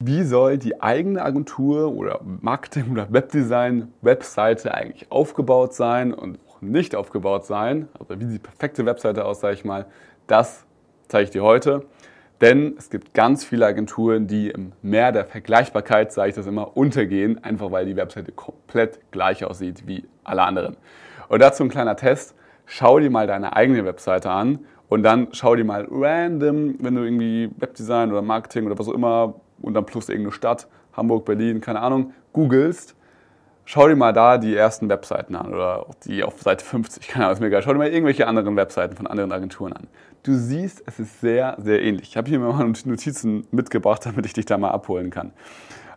Wie soll die eigene Agentur oder Marketing oder Webdesign Webseite eigentlich aufgebaut sein und nicht aufgebaut sein? Also wie die perfekte Webseite aus, sage ich mal. Das zeige ich dir heute. Denn es gibt ganz viele Agenturen, die im Meer der Vergleichbarkeit, sage ich das immer, untergehen, einfach weil die Webseite komplett gleich aussieht wie alle anderen. Und dazu ein kleiner Test. Schau dir mal deine eigene Webseite an und dann schau dir mal random, wenn du irgendwie Webdesign oder Marketing oder was auch immer und dann plus irgendeine Stadt, Hamburg, Berlin, keine Ahnung, googelst, schau dir mal da die ersten Webseiten an oder die auf Seite 50, keine Ahnung, ist mir egal. Schau dir mal irgendwelche anderen Webseiten von anderen Agenturen an. Du siehst, es ist sehr, sehr ähnlich. Ich habe hier mal Notizen mitgebracht, damit ich dich da mal abholen kann.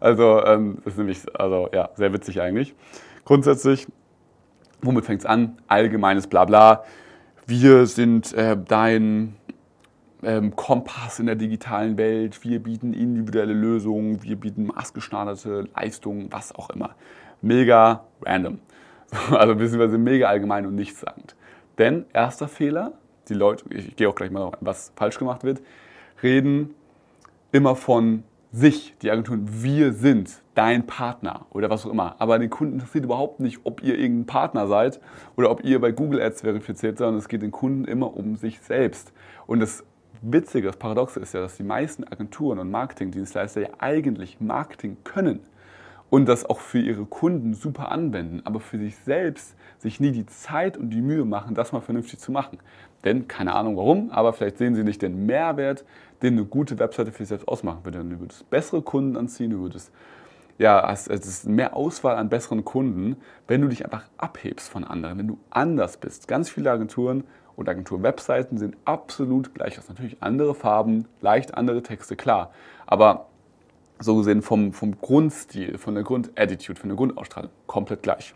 Also, ähm, ist nämlich also, ja, sehr witzig eigentlich. Grundsätzlich, womit fängt es an? Allgemeines Blabla. Wir sind äh, dein ähm, Kompass in der digitalen Welt, wir bieten individuelle Lösungen, wir bieten maßgeschneiderte Leistungen, was auch immer. Mega random. Also beziehungsweise mega allgemein und nichtssagend. Denn erster Fehler, die Leute, ich, ich gehe auch gleich mal noch, was falsch gemacht wird, reden immer von sich, die Agenturen, wir sind dein Partner oder was auch immer. Aber den Kunden interessiert überhaupt nicht, ob ihr irgendein Partner seid oder ob ihr bei Google Ads verifiziert seid, sondern es geht den Kunden immer um sich selbst. Und das Witzige, das Paradoxe ist ja, dass die meisten Agenturen und Marketingdienstleister ja eigentlich Marketing können und das auch für ihre Kunden super anwenden, aber für sich selbst sich nie die Zeit und die Mühe machen, das mal vernünftig zu machen. Denn keine Ahnung warum, aber vielleicht sehen sie nicht den Mehrwert, den eine gute Webseite für sich selbst ausmachen würde. Du würdest bessere Kunden anziehen, du würdest ja, es ist mehr Auswahl an besseren Kunden, wenn du dich einfach abhebst von anderen, wenn du anders bist. Ganz viele Agenturen und Agentur-Webseiten sind absolut gleich. Sind natürlich andere Farben, leicht andere Texte, klar. Aber so gesehen vom, vom Grundstil, von der Grundattitude, von der Grundausstrahlung komplett gleich.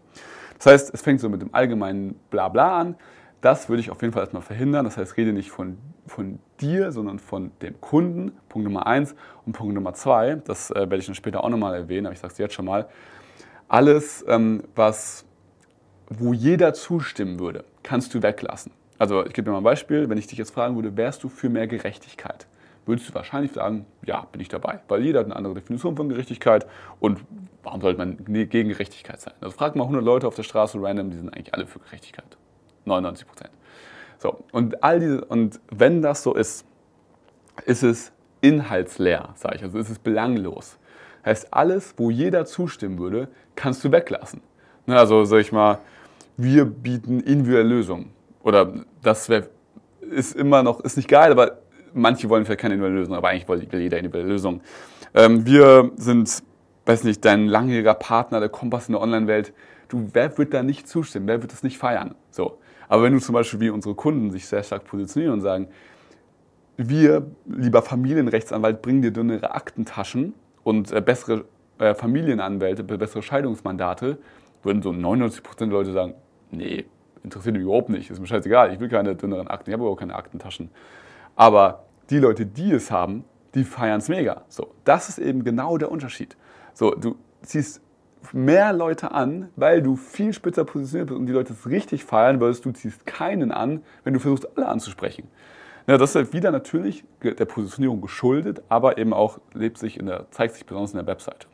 Das heißt, es fängt so mit dem allgemeinen Blabla an. Das würde ich auf jeden Fall erstmal verhindern. Das heißt, rede nicht von, von dir, sondern von dem Kunden. Punkt Nummer eins. Und Punkt Nummer zwei, das äh, werde ich dann später auch nochmal erwähnen, aber ich sage es jetzt schon mal. Alles, ähm, was, wo jeder zustimmen würde, kannst du weglassen. Also ich gebe dir mal ein Beispiel, wenn ich dich jetzt fragen würde, wärst du für mehr Gerechtigkeit? Würdest du wahrscheinlich sagen, ja, bin ich dabei. Weil jeder hat eine andere Definition von Gerechtigkeit und warum sollte man gegen Gerechtigkeit sein? Also frag mal 100 Leute auf der Straße random, die sind eigentlich alle für Gerechtigkeit. 99 Prozent. So, und, all diese, und wenn das so ist, ist es inhaltsleer, sage ich, also ist es belanglos. Heißt, alles, wo jeder zustimmen würde, kannst du weglassen. Ne, also sag ich mal, wir bieten individuelle Lösungen. Oder das wär, ist immer noch, ist nicht geil, aber manche wollen vielleicht keine individuelle Lösung, aber eigentlich will jeder individuelle Lösung. Ähm, wir sind, weiß nicht, dein langjähriger Partner, der Kompass in der Online-Welt. Du, wer wird da nicht zustimmen? Wer wird das nicht feiern? So. Aber wenn du zum Beispiel wie unsere Kunden sich sehr stark positionieren und sagen, wir, lieber Familienrechtsanwalt, bringen dir dünnere Aktentaschen und äh, bessere äh, Familienanwälte, bessere Scheidungsmandate, würden so 99% der Leute sagen, nee, interessiert mich überhaupt nicht, ist mir scheißegal, ich will keine dünneren Akten, ich habe überhaupt keine Aktentaschen. Aber die Leute, die es haben, die feiern es mega. So, das ist eben genau der Unterschied. So, du ziehst mehr Leute an, weil du viel spitzer positioniert bist und die Leute es richtig feiern, weil du ziehst keinen an, wenn du versuchst, alle anzusprechen. Ja, das ist halt wieder natürlich der Positionierung geschuldet, aber eben auch lebt sich in der, zeigt sich besonders in der Webseite.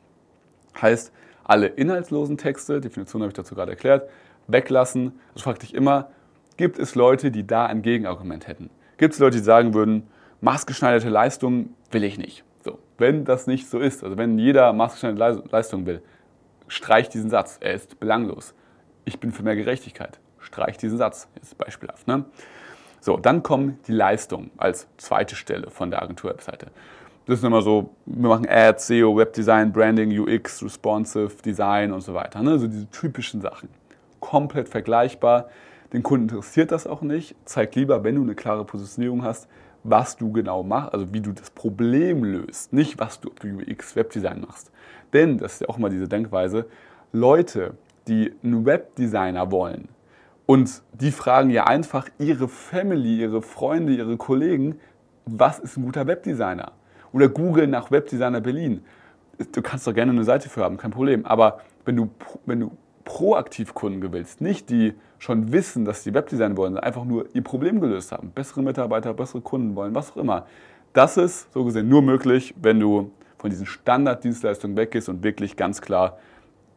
Heißt, alle inhaltslosen Texte, Definition habe ich dazu gerade erklärt, weglassen. Also frag dich immer, gibt es Leute, die da ein Gegenargument hätten? Gibt es Leute, die sagen würden, maßgeschneiderte Leistung will ich nicht? So, wenn das nicht so ist, also wenn jeder maßgeschneiderte Leistung will, streich diesen Satz. Er ist belanglos. Ich bin für mehr Gerechtigkeit. Streich diesen Satz. Jetzt beispielhaft. Ne? So, dann kommen die Leistungen als zweite Stelle von der Agentur-Webseite. Das ist immer so, wir machen Ads, SEO, Webdesign, Branding, UX, Responsive, Design und so weiter. Ne? So diese typischen Sachen komplett vergleichbar. Den Kunden interessiert das auch nicht. Zeig lieber, wenn du eine klare Positionierung hast, was du genau machst, also wie du das Problem löst, nicht was du, ob du UX, Webdesign machst. Denn, das ist ja auch immer diese Denkweise, Leute, die einen Webdesigner wollen und die fragen ja einfach ihre Family, ihre Freunde, ihre Kollegen, was ist ein guter Webdesigner? Oder Google nach Webdesigner Berlin. Du kannst doch gerne eine Seite für haben, kein Problem. Aber wenn du, wenn du proaktiv Kunden gewinnst, nicht die schon wissen, dass sie Webdesign wollen, einfach nur ihr Problem gelöst haben, bessere Mitarbeiter, bessere Kunden wollen, was auch immer. Das ist so gesehen nur möglich, wenn du von diesen Standarddienstleistungen weggehst und wirklich ganz klar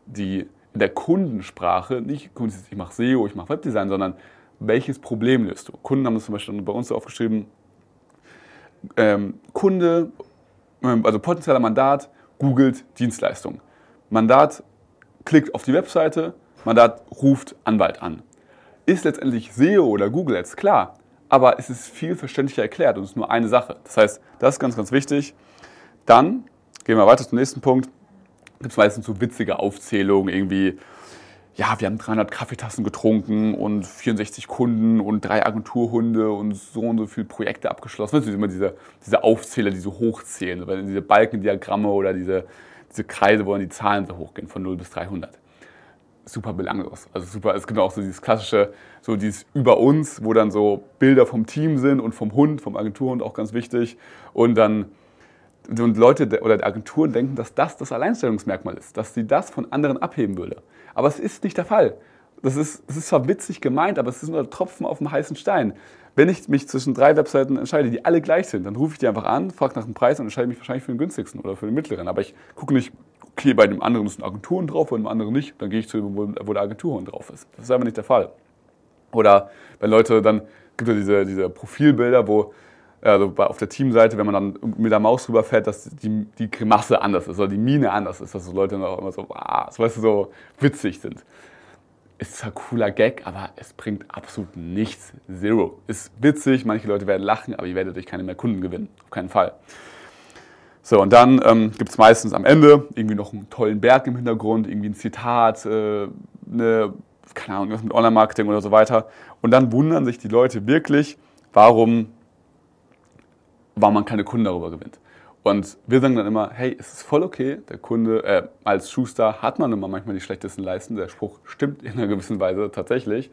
die in der Kundensprache, nicht ich mache SEO, ich mache Webdesign, sondern welches Problem löst du? Kunden haben das zum Beispiel bei uns so aufgeschrieben, ähm, Kunde, ähm, also potenzieller Mandat, googelt Dienstleistung. Mandat klickt auf die Webseite, Mandat ruft Anwalt an. Ist letztendlich SEO oder Google Ads klar, aber es ist viel verständlicher erklärt und es ist nur eine Sache. Das heißt, das ist ganz, ganz wichtig. Dann gehen wir weiter zum nächsten Punkt. Gibt es meistens so witzige Aufzählungen, irgendwie, ja, wir haben 300 Kaffeetassen getrunken und 64 Kunden und drei Agenturhunde und so und so viele Projekte abgeschlossen. Das sind immer diese, diese Aufzähler, die so hochzählen, diese Balkendiagramme oder diese, diese Kreise, wo dann die Zahlen so hochgehen, von 0 bis 300 super belanglos. Also super, es gibt auch so dieses klassische, so dieses über uns, wo dann so Bilder vom Team sind und vom Hund, vom Agenturhund auch ganz wichtig. Und dann und Leute oder Agenturen denken, dass das das Alleinstellungsmerkmal ist, dass sie das von anderen abheben würde. Aber es ist nicht der Fall. Das ist, das ist zwar witzig gemeint, aber es ist nur ein Tropfen auf dem heißen Stein. Wenn ich mich zwischen drei Webseiten entscheide, die alle gleich sind, dann rufe ich die einfach an, frage nach dem Preis und entscheide mich wahrscheinlich für den günstigsten oder für den mittleren. Aber ich gucke nicht, okay, bei dem anderen ist ein Agenturhund drauf, bei dem anderen nicht, dann gehe ich zu, wo, wo der Agenturhund drauf ist. Das ist einfach nicht der Fall. Oder wenn Leute dann, gibt es diese, diese Profilbilder, wo also auf der Teamseite, wenn man dann mit der Maus rüberfährt, dass die, die Grimasse anders ist oder die Mine anders ist, dass so Leute dann auch immer so, ah, so, weißt du, so witzig sind. Ist zwar cooler Gag, aber es bringt absolut nichts. Zero. Ist witzig, manche Leute werden lachen, aber ihr werdet euch keine mehr Kunden gewinnen. Auf keinen Fall. So, und dann ähm, gibt es meistens am Ende irgendwie noch einen tollen Berg im Hintergrund, irgendwie ein Zitat, äh, eine, keine Ahnung, was mit Online-Marketing oder so weiter. Und dann wundern sich die Leute wirklich, warum, warum man keine Kunden darüber gewinnt. Und wir sagen dann immer, hey, es ist voll okay, der Kunde, äh, als Schuster hat man immer manchmal die schlechtesten Leisten. Der Spruch stimmt in einer gewissen Weise tatsächlich.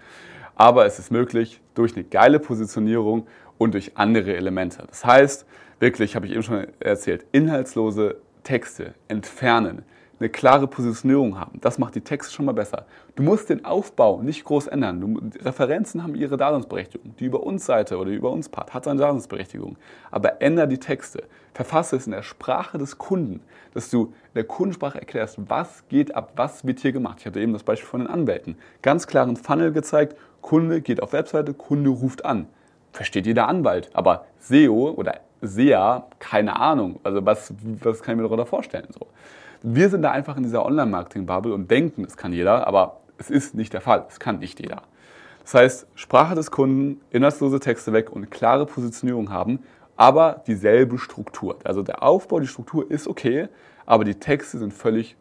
Aber es ist möglich durch eine geile Positionierung und durch andere Elemente. Das heißt, wirklich, habe ich eben schon erzählt, inhaltslose Texte entfernen, eine klare Positionierung haben. Das macht die Texte schon mal besser. Du musst den Aufbau nicht groß ändern. Du, Referenzen haben ihre Daseinsberechtigung. Die über uns Seite oder die über uns Part hat seine Daseinsberechtigung. Aber ändere die Texte. Verfasse es in der Sprache des Kunden, dass du in der Kundensprache erklärst, was geht ab, was wird hier gemacht. Ich hatte eben das Beispiel von den Anwälten. Ganz klaren Funnel gezeigt. Kunde geht auf Webseite, Kunde ruft an. Versteht jeder Anwalt. Aber SEO oder SEA, keine Ahnung. Also was, was kann ich mir darunter vorstellen? So. Wir sind da einfach in dieser Online-Marketing-Bubble und denken, es kann jeder, aber es ist nicht der Fall. Es kann nicht jeder. Das heißt, Sprache des Kunden, inhaltslose Texte weg und klare Positionierung haben, aber dieselbe Struktur. Also der Aufbau, die Struktur ist okay, aber die Texte sind völlig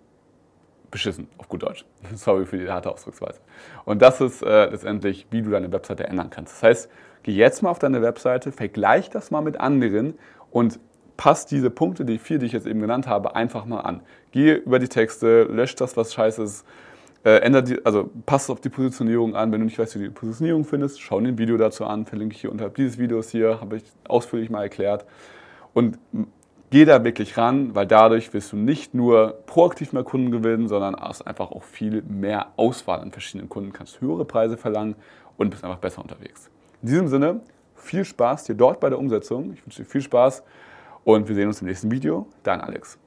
beschissen, auf gut Deutsch. Sorry für die harte Ausdrucksweise. Und das ist äh, letztendlich, wie du deine Webseite ändern kannst. Das heißt, geh jetzt mal auf deine Webseite, vergleich das mal mit anderen und passt diese Punkte, die vier, die ich jetzt eben genannt habe, einfach mal an. Geh über die Texte, lösch das, was scheiße ist, äh, ändert die, also passt auf die Positionierung an. Wenn du nicht weißt, wie du die Positionierung findest, schau dir ein Video dazu an, verlinke ich hier unterhalb dieses Videos hier, habe ich ausführlich mal erklärt. Und geh da wirklich ran, weil dadurch wirst du nicht nur proaktiv mehr Kunden gewinnen, sondern hast einfach auch viel mehr Auswahl an verschiedenen Kunden, kannst höhere Preise verlangen und bist einfach besser unterwegs. In diesem Sinne, viel Spaß dir dort bei der Umsetzung. Ich wünsche dir viel Spaß und wir sehen uns im nächsten Video. Dein Alex.